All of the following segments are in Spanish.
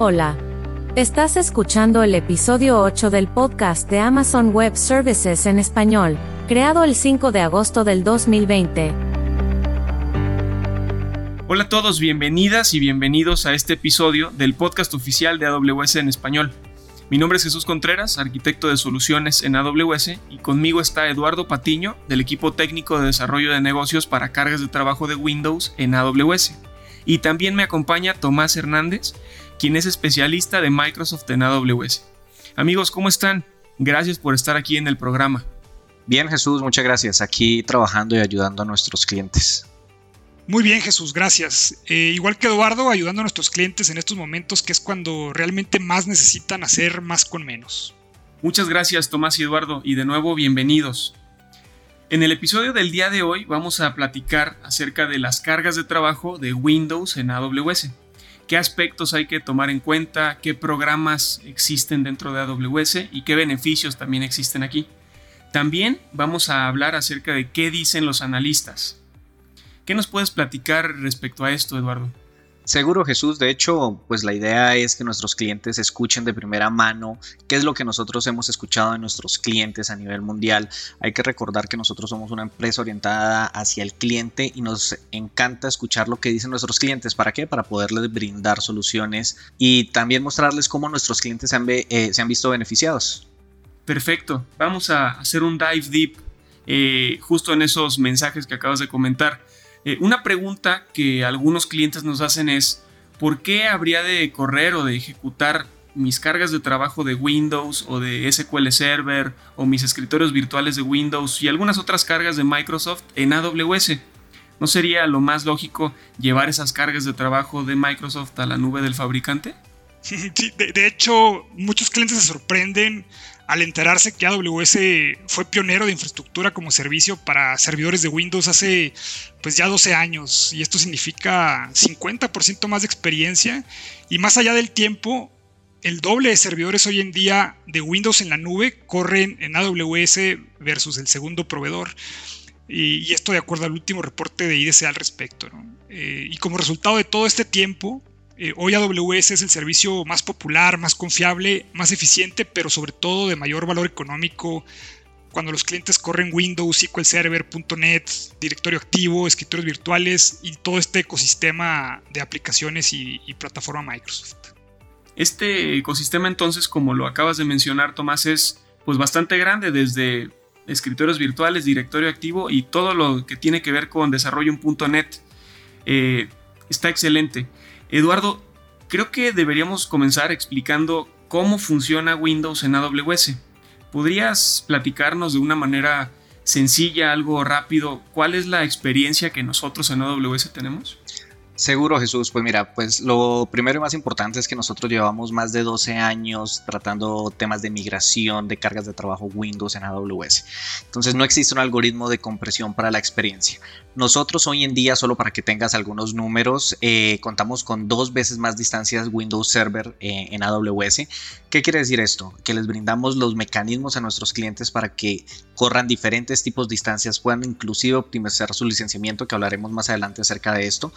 Hola. Estás escuchando el episodio 8 del podcast de Amazon Web Services en español, creado el 5 de agosto del 2020. Hola a todos, bienvenidas y bienvenidos a este episodio del podcast oficial de AWS en español. Mi nombre es Jesús Contreras, arquitecto de soluciones en AWS, y conmigo está Eduardo Patiño, del equipo técnico de desarrollo de negocios para cargas de trabajo de Windows en AWS. Y también me acompaña Tomás Hernández, quien es especialista de Microsoft en AWS. Amigos, ¿cómo están? Gracias por estar aquí en el programa. Bien, Jesús, muchas gracias. Aquí trabajando y ayudando a nuestros clientes. Muy bien, Jesús, gracias. Eh, igual que Eduardo, ayudando a nuestros clientes en estos momentos, que es cuando realmente más necesitan hacer más con menos. Muchas gracias, Tomás y Eduardo, y de nuevo bienvenidos. En el episodio del día de hoy vamos a platicar acerca de las cargas de trabajo de Windows en AWS qué aspectos hay que tomar en cuenta, qué programas existen dentro de AWS y qué beneficios también existen aquí. También vamos a hablar acerca de qué dicen los analistas. ¿Qué nos puedes platicar respecto a esto, Eduardo? Seguro Jesús, de hecho, pues la idea es que nuestros clientes escuchen de primera mano qué es lo que nosotros hemos escuchado de nuestros clientes a nivel mundial. Hay que recordar que nosotros somos una empresa orientada hacia el cliente y nos encanta escuchar lo que dicen nuestros clientes. ¿Para qué? Para poderles brindar soluciones y también mostrarles cómo nuestros clientes se han, eh, visto beneficiados. Perfecto, vamos a hacer un dive deep eh, justo en esos mensajes que acabas de comentar. Eh, una pregunta que algunos clientes nos hacen es, ¿por qué habría de correr o de ejecutar mis cargas de trabajo de Windows o de SQL Server o mis escritorios virtuales de Windows y algunas otras cargas de Microsoft en AWS? ¿No sería lo más lógico llevar esas cargas de trabajo de Microsoft a la nube del fabricante? Sí, de, hecho, muchos clientes se sorprenden al enterarse que AWS fue pionero de infraestructura como servicio para servidores de Windows hace pues ya 12 años y esto significa 50% más de experiencia y más allá del tiempo el doble de servidores hoy en día de Windows en la nube corren en AWS versus el segundo proveedor. Y, esto de acuerdo al último reporte de IDC al respecto eh, y como resultado de todo este tiempo eh, hoy AWS es el servicio más popular, más confiable, más eficiente, pero sobre todo de mayor valor económico cuando los clientes corren Windows, SQL Server, .NET, directorio activo, escritorios virtuales y todo este ecosistema de aplicaciones y, plataforma Microsoft. Este ecosistema entonces, como lo acabas de mencionar, Tomás, es pues bastante grande desde escritorios virtuales, directorio activo y todo lo que tiene que ver con desarrollo en .NET. Eh, está excelente. Eduardo, creo que deberíamos comenzar explicando cómo funciona Windows en AWS. ¿Podrías platicarnos de una manera sencilla, algo rápido, cuál es la experiencia que nosotros en AWS tenemos? Seguro, Jesús. Pues mira, pues lo primero y más importante es que nosotros llevamos más de 12 años tratando temas de migración de cargas de trabajo Windows en AWS. Entonces no existe un algoritmo de compresión para la experiencia. Nosotros hoy en día, solo para que tengas algunos números, eh, contamos con dos veces más distancias Windows Server eh, en AWS. ¿Qué quiere decir esto? Que les brindamos los mecanismos a nuestros clientes para que corran diferentes tipos de distancias, puedan inclusive optimizar su licenciamiento, que hablaremos más adelante acerca de esto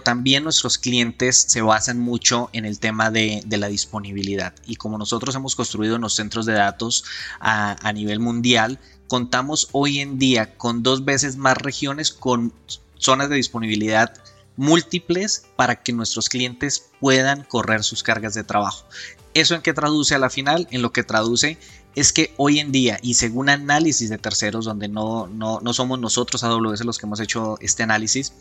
también nuestros clientes se basan mucho en el tema de, la disponibilidad. Y como nosotros hemos construido los centros de datos a nivel mundial, contamos hoy en día con dos veces más regiones con zonas de disponibilidad múltiples para que nuestros clientes puedan correr sus cargas de trabajo. ¿Eso en qué traduce a la final? En lo que traduce es que hoy en día, y según análisis de terceros, donde no, no, no somos nosotros AWS los que hemos hecho este análisis,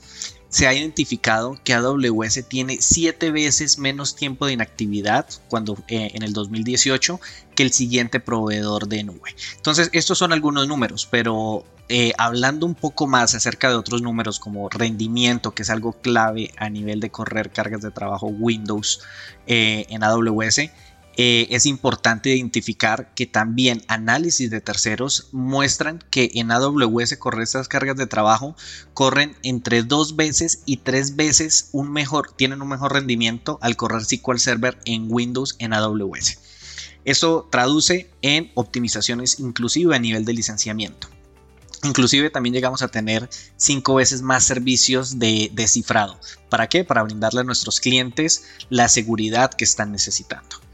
se ha identificado que AWS tiene siete veces menos tiempo de inactividad cuando eh, en el 2018 que el siguiente proveedor de nube. Entonces, estos son algunos números, pero eh, hablando un poco más acerca de otros números como rendimiento, que es algo clave a nivel de correr cargas de trabajo Windows eh, en AWS, eh, es importante identificar que también análisis de terceros muestran que en AWS correr estas cargas de trabajo corren entre dos veces y tres veces un mejor, tienen un mejor rendimiento al correr SQL Server en Windows en AWS. Eso traduce en optimizaciones inclusive a nivel de licenciamiento. Inclusive también llegamos a tener cinco veces más servicios de descifrado. ¿Para qué? Para brindarle a nuestros clientes la seguridad que están necesitando.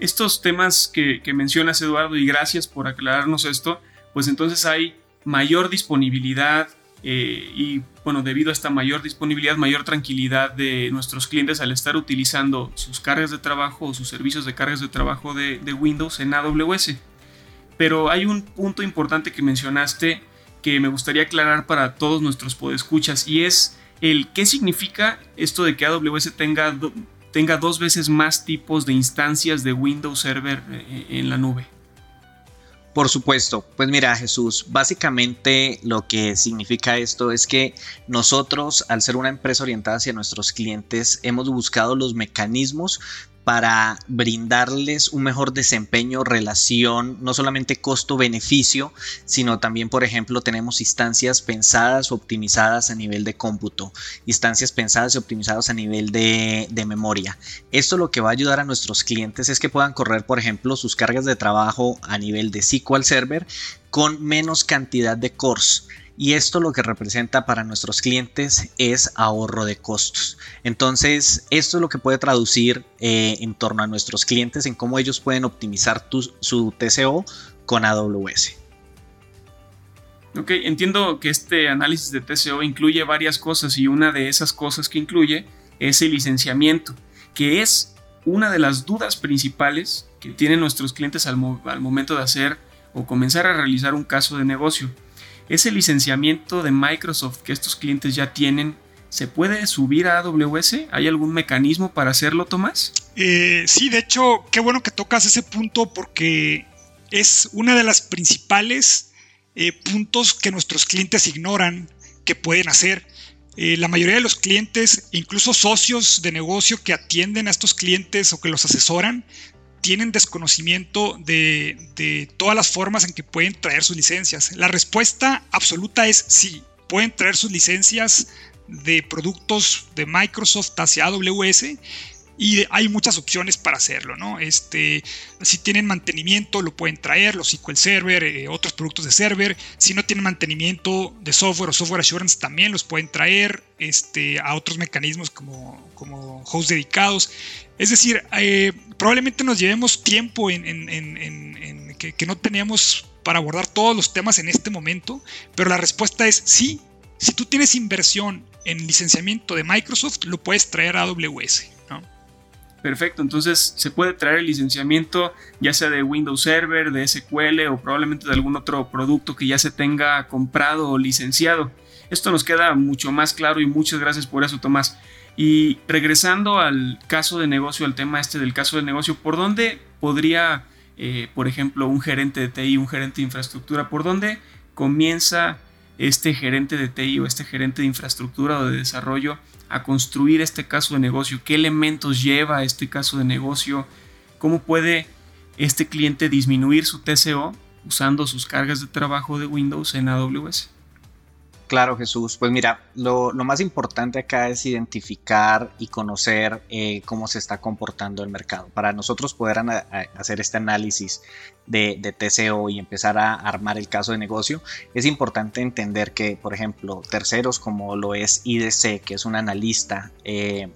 Estos temas que, mencionas Eduardo y gracias por aclararnos esto, pues entonces hay mayor disponibilidad eh, y bueno, debido a esta mayor disponibilidad, mayor tranquilidad de nuestros clientes al estar utilizando sus cargas de trabajo o sus servicios de cargas de trabajo de Windows en AWS. Pero hay un punto importante que mencionaste que me gustaría aclarar para todos nuestros podescuchas y es el qué significa esto de que AWS tenga, tenga dos veces más tipos de instancias de Windows Server eh, en la nube. Por supuesto, pues mira Jesús, básicamente lo que significa esto es que nosotros al ser una empresa orientada hacia nuestros clientes hemos buscado los mecanismos para brindarles un mejor desempeño, relación, no solamente costo-beneficio, sino también, por ejemplo, tenemos instancias pensadas o optimizadas a nivel de cómputo, instancias pensadas y optimizadas a nivel de, de memoria. Esto lo que va a ayudar a nuestros clientes es que puedan correr, por ejemplo, sus cargas de trabajo a nivel de SQL Server con menos cantidad de cores y esto lo que representa para nuestros clientes es ahorro de costos. Entonces, esto es lo que puede traducir eh, en torno a nuestros clientes en cómo ellos pueden optimizar su TCO con AWS. Ok, entiendo que este análisis de TCO incluye varias cosas y una de esas cosas que incluye es el licenciamiento, que es una de las dudas principales que tienen nuestros clientes al momento de hacer o comenzar a realizar un caso de negocio. Ese licenciamiento de Microsoft que estos clientes ya tienen, ¿se puede subir a AWS? ¿Hay algún mecanismo para hacerlo, Tomás? Eh, sí, de hecho, qué bueno que tocas ese punto porque es una de las principales eh, puntos que nuestros clientes ignoran que pueden hacer. Eh, la mayoría de los clientes, incluso socios de negocio que atienden a estos clientes o que los asesoran, tienen desconocimiento de, todas las formas en que pueden traer sus licencias. La respuesta absoluta es sí, pueden traer sus licencias de productos de Microsoft hacia AWS y hay muchas opciones para hacerlo, ¿no? Este, si tienen mantenimiento, lo pueden traer, los SQL Server, eh, otros productos de server. Si no tienen mantenimiento de software o software assurance, también los pueden traer este, a otros mecanismos como, como hosts dedicados. Es decir, eh, probablemente nos llevemos tiempo en, que, que no teníamos para abordar todos los temas en este momento, pero la respuesta es sí. Si tú tienes inversión en licenciamiento de Microsoft, lo puedes traer a AWS. Perfecto, entonces se puede traer el licenciamiento ya sea de Windows Server, de SQL o probablemente de algún otro producto que ya se tenga comprado o licenciado. Esto nos queda mucho más claro y muchas gracias por eso Tomás. Y regresando al caso de negocio, al tema este del caso de negocio, ¿por dónde podría, eh, por ejemplo, un gerente de TI, un gerente de infraestructura, por dónde comienza este gerente de TI o este gerente de infraestructura o de desarrollo a construir este caso de negocio? ¿Qué elementos lleva este caso de negocio? ¿Cómo puede este cliente disminuir su TCO usando sus cargas de trabajo de Windows en AWS? Claro, Jesús. Pues mira, lo, más importante acá es identificar y conocer eh, cómo se está comportando el mercado. Para nosotros poder hacer este análisis de, TCO y empezar a armar el caso de negocio, es importante entender que, por ejemplo, terceros como lo es IDC, que es un analista, eh,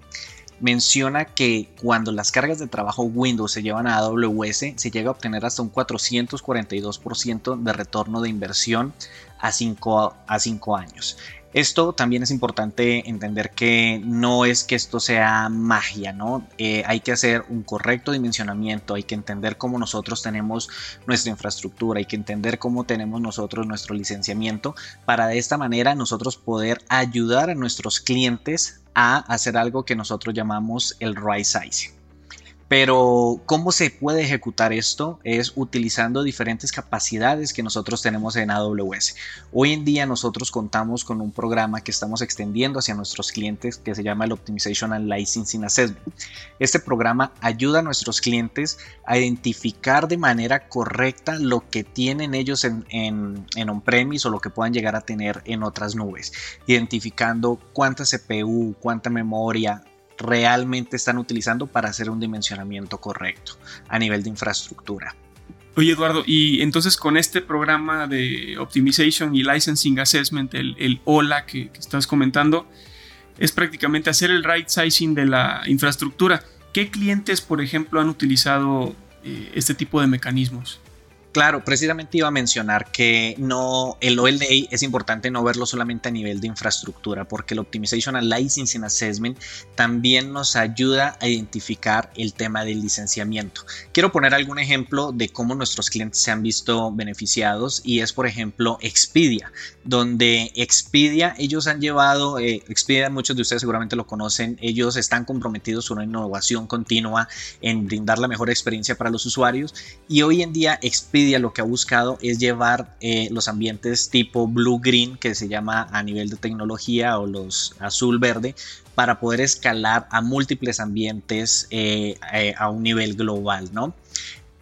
menciona que cuando las cargas de trabajo Windows se llevan a AWS, se llega a obtener hasta un 442% de retorno de inversión a 5 a cinco años. Esto también es importante entender que no es que esto sea magia, ¿no? Eh, hay que hacer un correcto dimensionamiento, hay que entender cómo nosotros tenemos nuestra infraestructura, hay que entender cómo tenemos nosotros nuestro licenciamiento para de esta manera nosotros poder ayudar a nuestros clientes a hacer algo que nosotros llamamos el right sizing. Pero ¿cómo se puede ejecutar esto? Es utilizando diferentes capacidades que nosotros tenemos en AWS. Hoy en día nosotros contamos con un programa que estamos extendiendo hacia nuestros clientes que se llama el Optimization and Licensing Assessment. Este programa ayuda a nuestros clientes a identificar de manera correcta lo que tienen ellos en, en, en on-premise o lo que puedan llegar a tener en otras nubes, identificando cuánta CPU, cuánta memoria, realmente están utilizando para hacer un dimensionamiento correcto a nivel de infraestructura. Oye Eduardo, y entonces con este programa de Optimization y Licensing Assessment, el, OLA que, estás comentando, es prácticamente hacer el right sizing de la infraestructura. ¿Qué clientes, por ejemplo, han utilizado eh, este tipo de mecanismos? Claro, precisamente iba a mencionar que no el OLA es importante no verlo solamente a nivel de infraestructura, porque el Optimization and Licensing Assessment también nos ayuda a identificar el tema del licenciamiento. Quiero poner algún ejemplo de cómo nuestros clientes se han visto beneficiados y es por ejemplo Expedia, donde Expedia ellos han llevado eh, Expedia muchos de ustedes seguramente lo conocen, ellos están comprometidos con una innovación continua en brindar la mejor experiencia para los usuarios y hoy en día Expedia lo que ha buscado es llevar eh, los ambientes tipo blue green que se llama a nivel de tecnología o los azul verde para poder escalar a múltiples ambientes eh, eh, a un nivel global, ¿no?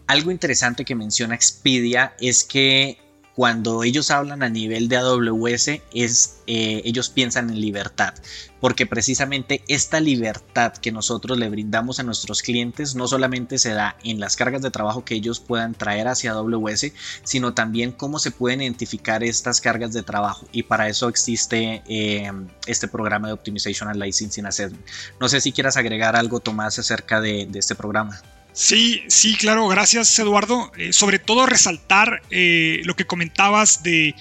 Algo interesante que menciona Expedia es que cuando ellos hablan a nivel de AWS es ellos piensan en libertad porque precisamente esta libertad que nosotros le brindamos a nuestros clientes no solamente se da en las cargas de trabajo que ellos puedan traer hacia AWS sino también cómo se pueden identificar estas cargas de trabajo. Y para eso existe eh, este programa de Optimization and Licensing Assessment. No sé si quieras agregar algo Tomás acerca de este programa. Sí, sí, claro, gracias Eduardo. Eh, sobre todo resaltar eh, lo que comentabas de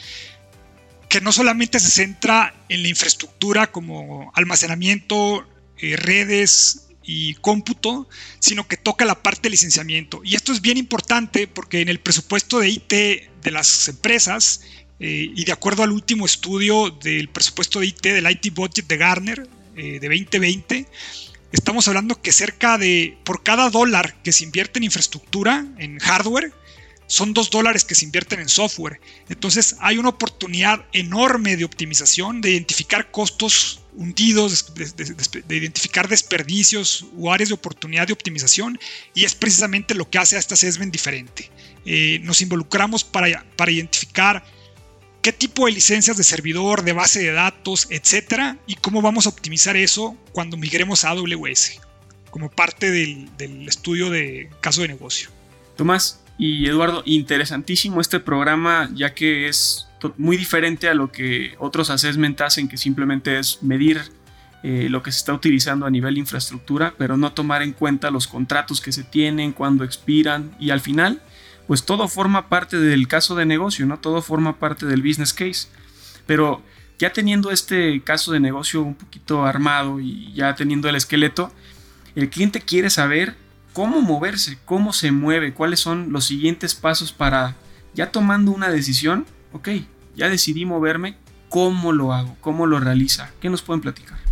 que no solamente se centra en la infraestructura como almacenamiento, eh, redes y cómputo, sino que toca la parte de licenciamiento. Y esto es bien importante porque en el presupuesto de IT de las empresas, y de acuerdo al último estudio del presupuesto de IT del IT Budget de Garner de 2020, estamos hablando que cerca de, por cada dólar que se invierte en infraestructura, en hardware, son dos dólares que se invierten en software. Entonces hay una oportunidad enorme de optimización, de identificar costos hundidos, de, identificar desperdicios o áreas de oportunidad de optimización y es precisamente lo que hace a esta assessment diferente. Eh, nos involucramos para, para identificar qué tipo de licencias de servidor, de base de datos, etcétera, y cómo vamos a optimizar eso cuando migremos a AWS, como parte del, estudio de caso de negocio. Tomás y Eduardo, interesantísimo este programa, ya que es muy diferente a lo que otros assessment hacen, que simplemente es medir eh, lo que se está utilizando a nivel infraestructura, pero no tomar en cuenta los contratos que se tienen, cuándo expiran y al final pues todo forma parte del caso de negocio, ¿no? Todo forma parte del business case. Pero ya teniendo este caso de negocio un poquito armado y ya teniendo el esqueleto, el cliente quiere saber cómo moverse, cómo se mueve, cuáles son los siguientes pasos para, ya tomando una decisión, ok, ya decidí moverme, ¿cómo lo hago? ¿Cómo lo realiza? ¿Qué nos pueden platicar?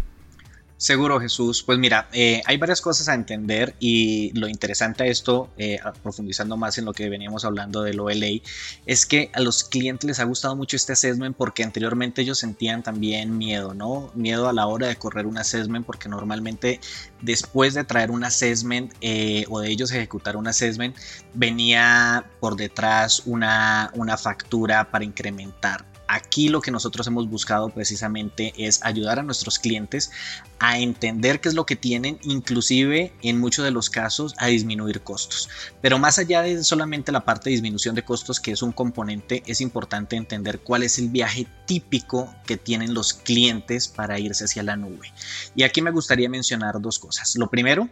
Seguro, Jesús. Pues mira, eh, hay varias cosas a entender y lo interesante a esto, eh, profundizando más en lo que veníamos hablando del OLA, es que a los clientes les ha gustado mucho este assessment porque anteriormente ellos sentían también miedo, ¿no? Miedo a la hora de correr un assessment porque normalmente después de traer un assessment eh, o de ellos ejecutar un assessment, venía por detrás una, una factura para incrementar Aquí lo que nosotros hemos buscado precisamente es ayudar a nuestros clientes a entender qué es lo que tienen, inclusive en muchos de los casos a disminuir costos. Pero más allá de solamente la parte de disminución de costos, que es un componente, es importante entender cuál es el viaje típico que tienen los clientes para irse hacia la nube. Y aquí me gustaría mencionar dos cosas. Lo primero,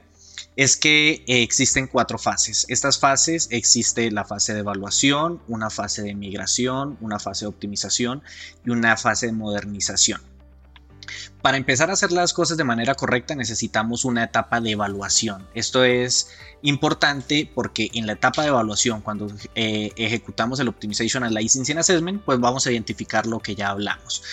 es que eh, existen cuatro fases. Estas fases existe la fase de evaluación, una fase de migración, una fase de optimización y una fase de modernización. Para empezar a hacer las cosas de manera correcta necesitamos una etapa de evaluación. Esto es importante porque en la etapa de evaluación, cuando eh, ejecutamos el Optimization and Licensing Assessment, pues vamos a identificar lo que ya hablamos.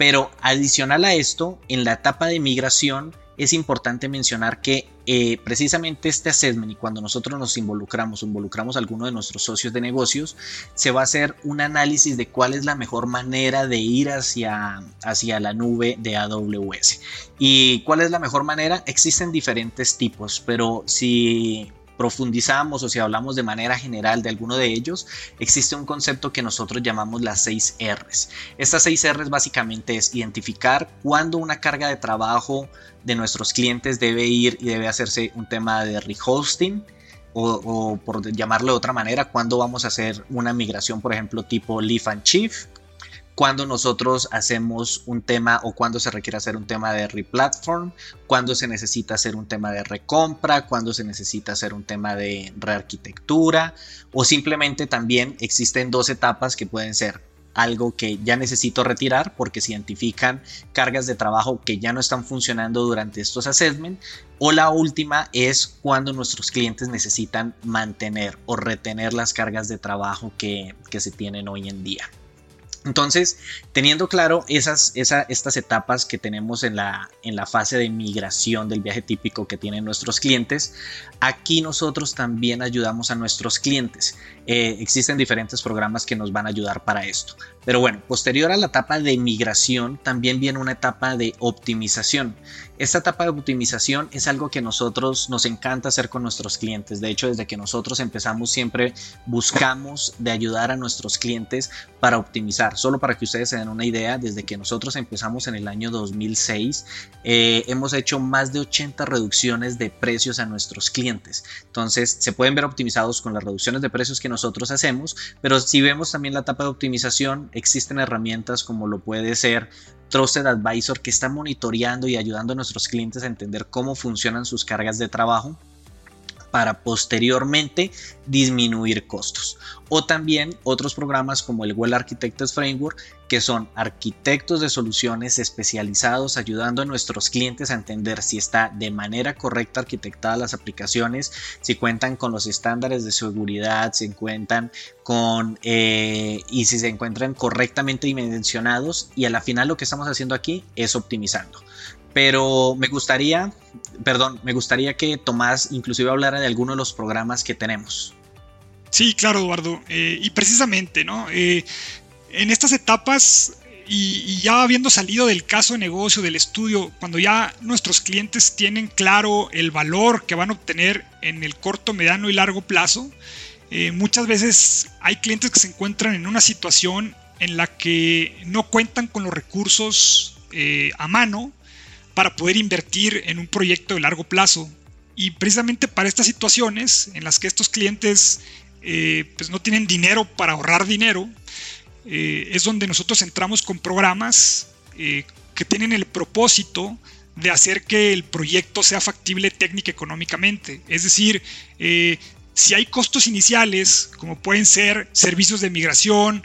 Pero adicional a esto, en la etapa de migración es importante mencionar que eh, precisamente este assessment y cuando nosotros nos involucramos, involucramos a alguno de nuestros socios de negocios, se va a hacer un análisis de cuál es la mejor manera de ir hacia, hacia la nube de AWS. ¿Y cuál es la mejor manera? Existen diferentes tipos, pero si profundizamos o si hablamos de manera general de alguno de ellos, existe un concepto que nosotros llamamos las 6 Rs. Estas 6 Rs básicamente es identificar cuándo una carga de trabajo de nuestros clientes debe ir y debe hacerse un tema de rehosting, o, por llamarlo de otra manera, cuándo vamos a hacer una migración, por ejemplo, tipo Leaf and Chief, cuando nosotros hacemos un tema o cuando se requiere hacer un tema de replatform, cuando se necesita hacer un tema de recompra, cuando se necesita hacer un tema de rearquitectura o simplemente también existen dos etapas que pueden ser algo que ya necesito retirar porque se identifican cargas de trabajo que ya no están funcionando durante estos assessments. O la última es cuando nuestros clientes necesitan mantener o retener las cargas de trabajo que, que se tienen hoy en día. Entonces, teniendo claro esas, estas etapas que tenemos en la, en la fase de migración del viaje típico que tienen nuestros clientes, aquí nosotros también ayudamos a nuestros clientes. Eh, existen diferentes programas que nos van a ayudar para esto. Pero bueno, posterior a la etapa de migración, también viene una etapa de optimización. Esta etapa de optimización es algo que nosotros nos encanta hacer con nuestros clientes. De hecho, desde que nosotros empezamos siempre buscamos de ayudar a nuestros clientes para optimizar. Solo para que ustedes se den una idea, desde que nosotros empezamos en el año 2006, eh, hemos hecho más de 80 reducciones de precios a nuestros clientes. Entonces, se pueden ver optimizados con las reducciones de precios que nosotros hacemos, pero si vemos también la etapa de optimización, existen herramientas como lo puede ser Trusted Advisor que está monitoreando y ayudando a nuestros clientes a entender cómo funcionan sus cargas de trabajo para posteriormente disminuir costos. O también otros programas como el Well Architects Framework, que son arquitectos de soluciones especializados ayudando a nuestros clientes a entender si está de manera correcta arquitectada las aplicaciones, si cuentan con los estándares de seguridad, si cuentan con eh, y si se encuentran correctamente dimensionados y a la final lo que estamos haciendo aquí es optimizando. Pero me gustaría, perdón, me gustaría que Tomás inclusive hablara de alguno de los programas que tenemos. Sí, claro, Eduardo. Eh, y precisamente, ¿no? Eh, en estas etapas y, ya habiendo salido del caso de negocio, del estudio, cuando ya nuestros clientes tienen claro el valor que van a obtener en el corto, mediano y largo plazo, eh, muchas veces hay clientes que se encuentran en una situación en la que no cuentan con los recursos a mano para poder invertir en un proyecto de largo plazo. Y precisamente para estas situaciones en las que estos clientes eh, pues no tienen dinero para ahorrar dinero, eh, es donde nosotros entramos con programas eh, que tienen el propósito de hacer que el proyecto sea factible técnica económicamente. Es decir, si hay costos iniciales, como pueden ser servicios de migración,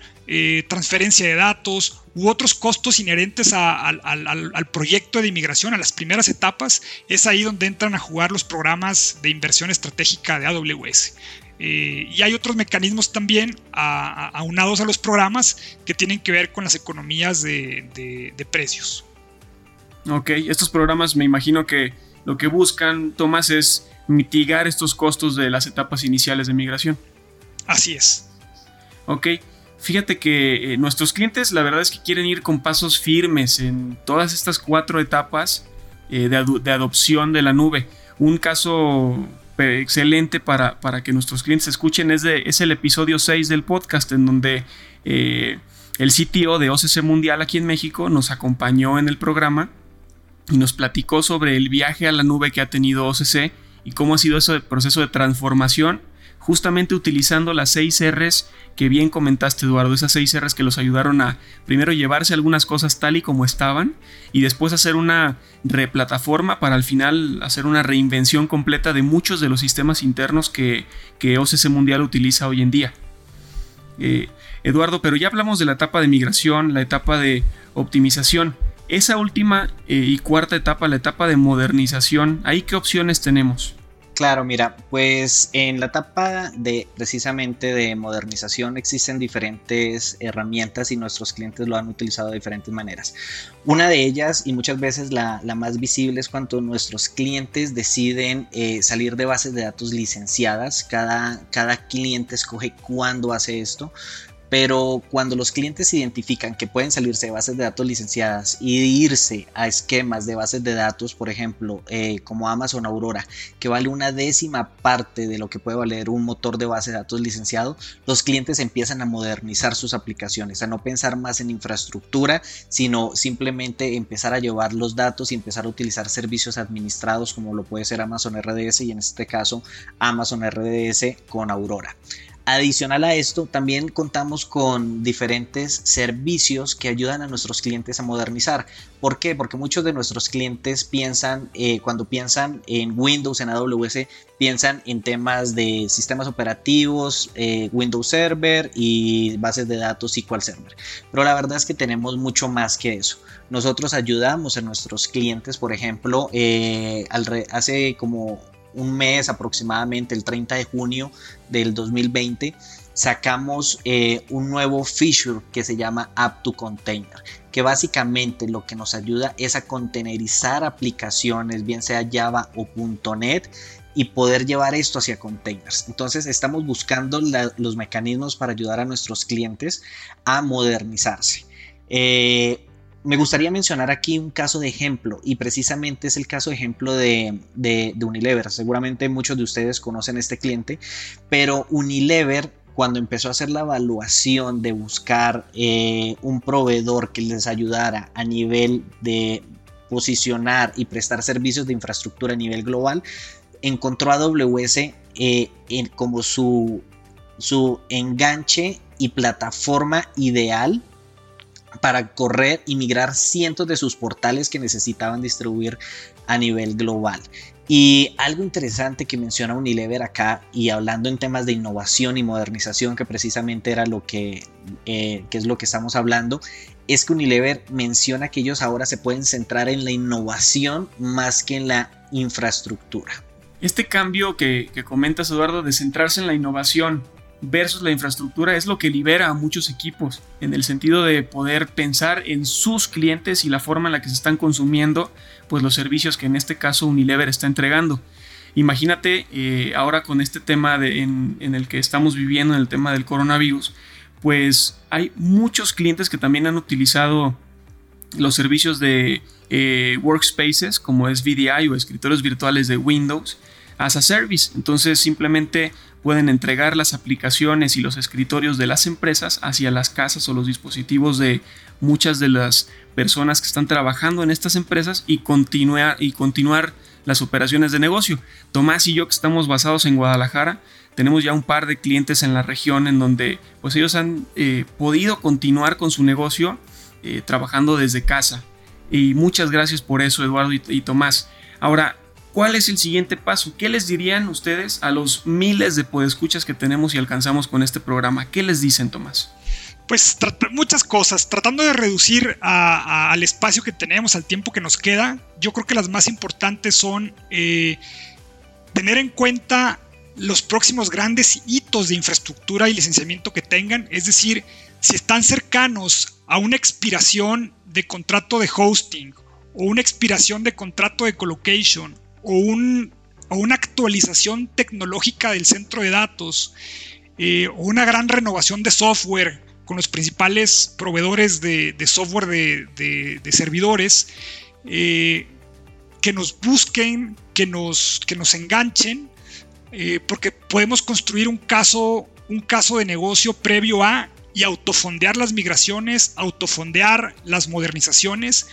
transferencia de datos u otros costos inherentes al, proyecto de inmigración, a las primeras etapas, es ahí donde entran a jugar los programas de inversión estratégica de AWS. Eh, y hay otros mecanismos también aunados a los programas que tienen que ver con las economías de, precios. Ok, estos programas me imagino que lo que buscan, Tomás, es mitigar estos costos de las etapas iniciales de migración. Así es. Ok, Fíjate que eh, nuestros clientes la verdad es que quieren ir con pasos firmes en todas estas cuatro etapas eh, de, adopción de la nube. Un caso eh, excelente para, que nuestros clientes escuchen es, el episodio 6 del podcast en donde el CTO de OCC Mundial aquí en México nos acompañó en el programa y nos platicó sobre el viaje a la nube que ha tenido OCC y cómo ha sido ese proceso de transformación justamente utilizando las 6 Rs que bien comentaste Eduardo, esas 6 Rs que los ayudaron a primero llevarse algunas cosas tal y como estaban y después hacer una replataforma para al final hacer una reinvención completa de muchos de los sistemas internos que, que OCC Mundial utiliza hoy en día. Eh, Eduardo, pero ya hablamos de la etapa de migración, la etapa de optimización. Esa última eh, y cuarta etapa, la etapa de modernización, ¿ahí qué opciones tenemos? Claro, mira, pues en la etapa de precisamente de modernización existen diferentes herramientas y nuestros clientes lo han utilizado de diferentes maneras. Una de ellas y muchas veces la, más visible es cuando nuestros clientes deciden eh, salir de bases de datos licenciadas. Cada, cada cliente escoge cuándo hace esto pero cuando los clientes identifican que pueden salirse de bases de datos licenciadas y irse a esquemas de bases de datos, por ejemplo, eh, como Amazon Aurora, que vale una décima parte de lo que puede valer un motor de base de datos licenciado, los clientes empiezan a modernizar sus aplicaciones, a no pensar más en infraestructura, sino simplemente empezar a llevar los datos y empezar a utilizar servicios administrados como lo puede ser Amazon RDS y en este caso Amazon RDS con Aurora. Adicional a esto, también contamos con diferentes servicios que ayudan a nuestros clientes a modernizar. ¿Por qué? Porque muchos de nuestros clientes piensan, eh, cuando piensan en Windows, en AWS, piensan en temas de sistemas operativos, eh, Windows Server y bases de datos SQL Server. Pero la verdad es que tenemos mucho más que eso. Nosotros ayudamos a nuestros clientes, por ejemplo, eh, hace como un mes aproximadamente, el 30 de junio del 2020, sacamos eh, un nuevo feature que se llama App to Container, que básicamente lo que nos ayuda es a containerizar aplicaciones, bien sea Java o .NET, y poder llevar esto hacia containers. Entonces estamos buscando los mecanismos para ayudar a nuestros clientes a modernizarse. Eh, me gustaría mencionar aquí un caso de ejemplo y precisamente es el caso de ejemplo de, Unilever. Seguramente muchos de ustedes conocen este cliente, pero Unilever cuando empezó a hacer la evaluación de buscar eh, un proveedor que les ayudara a nivel de posicionar y prestar servicios de infraestructura a nivel global, encontró a AWS eh, como su, su enganche y plataforma ideal para correr y migrar cientos de sus portales que necesitaban distribuir a nivel global. Y algo interesante que menciona Unilever acá y hablando en temas de innovación y modernización, que precisamente era lo que, eh, que es lo que estamos hablando, es que Unilever menciona que ellos ahora se pueden centrar en la innovación más que en la infraestructura. Este cambio que, que comentas, Eduardo, de centrarse en la innovación versus la infraestructura es lo que libera a muchos equipos en el sentido de poder pensar en sus clientes y la forma en la que se están consumiendo pues los servicios que en este caso Unilever está entregando. Imagínate eh, ahora con este tema en, el que estamos viviendo, en el tema del coronavirus, pues hay muchos clientes que también han utilizado los servicios de eh, workspaces como es VDI o escritorios virtuales de Windows as a service. Entonces simplemente pueden entregar las aplicaciones y los escritorios de las empresas hacia las casas o los dispositivos de muchas de las personas que están trabajando en estas empresas y continuar, y continuar las operaciones de negocio. Tomás y yo que estamos basados en Guadalajara, tenemos ya un par de clientes en la región en donde pues ellos han eh, podido continuar con su negocio eh, trabajando desde casa. Y muchas gracias por eso, Eduardo y Tomás. Ahora, ¿Cuál es el siguiente paso? ¿Qué les dirían ustedes a los miles de podescuchas que tenemos y alcanzamos con este programa? ¿Qué les dicen, Tomás? Pues muchas cosas, tratando de reducir al espacio que tenemos, al tiempo que nos queda, yo creo que las más importantes son eh, tener en cuenta los próximos grandes hitos de infraestructura y licenciamiento que tengan, es decir, si están cercanos a una expiración de contrato de hosting o una expiración de contrato de colocation o, una actualización tecnológica del centro de datos eh, o una gran renovación de software con los principales proveedores de, software de, servidores, eh, que nos busquen, que nos, que nos enganchen, eh, porque podemos construir un caso, un caso de negocio previo a y autofondear las migraciones, autofondear las modernizaciones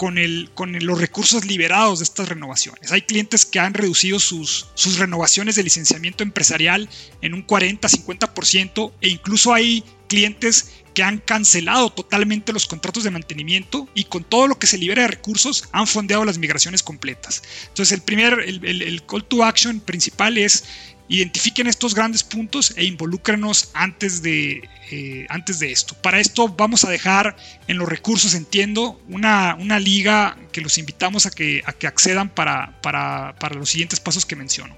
con, el, con los recursos liberados de estas renovaciones. Hay clientes que han reducido sus, sus renovaciones de licenciamiento empresarial en un 40-50% e incluso hay clientes que han cancelado totalmente los contratos de mantenimiento y con todo lo que se libera de recursos han fondeado las migraciones completas. Entonces el primer, el, el call to action principal es Identifiquen estos grandes puntos e involúcrenos antes de, eh, antes de esto. Para esto vamos a dejar en los recursos, entiendo, una, una liga que los invitamos a que, a que accedan para, para, para los siguientes pasos que menciono.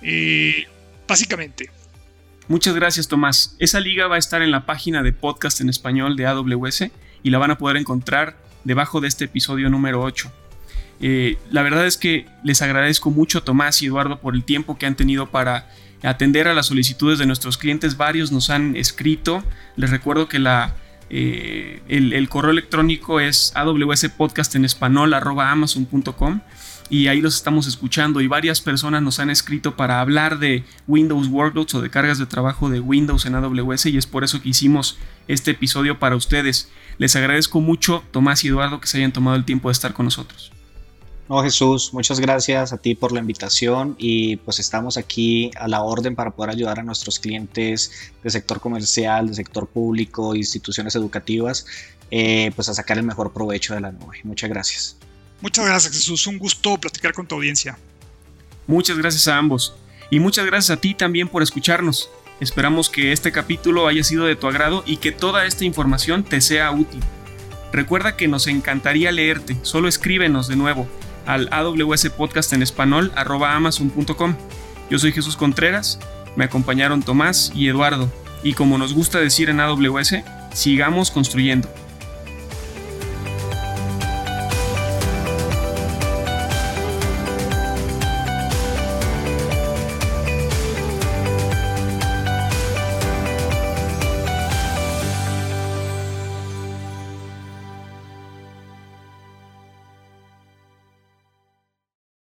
Eh, básicamente. Muchas gracias Tomás. Esa liga va a estar en la página de podcast en español de AWS y la van a poder encontrar debajo de este episodio número 8. Eh, la verdad es que les agradezco mucho Tomás y Eduardo por el tiempo que han tenido para atender a las solicitudes de nuestros clientes. Varios nos han escrito. Les recuerdo que la, eh, el, correo electrónico es awspodcast en español y ahí los estamos escuchando y varias personas nos han escrito para hablar de Windows Workloads o de cargas de trabajo de Windows en AWS y es por eso que hicimos este episodio para ustedes. Les agradezco mucho Tomás y Eduardo que se hayan tomado el tiempo de estar con nosotros. No, Jesús, muchas gracias a ti por la invitación y pues estamos aquí a la orden para poder ayudar a nuestros clientes del sector comercial, del sector público, instituciones educativas, eh, pues a sacar el mejor provecho de la nube. Muchas gracias. Muchas gracias Jesús, un gusto platicar con tu audiencia. Muchas gracias a ambos y muchas gracias a ti también por escucharnos. Esperamos que este capítulo haya sido de tu agrado y que toda esta información te sea útil. Recuerda que nos encantaría leerte, solo escríbenos de nuevo al AWS Podcast en español arroba amazon.com. Yo soy Jesús Contreras, me acompañaron Tomás y Eduardo, y como nos gusta decir en AWS, sigamos construyendo.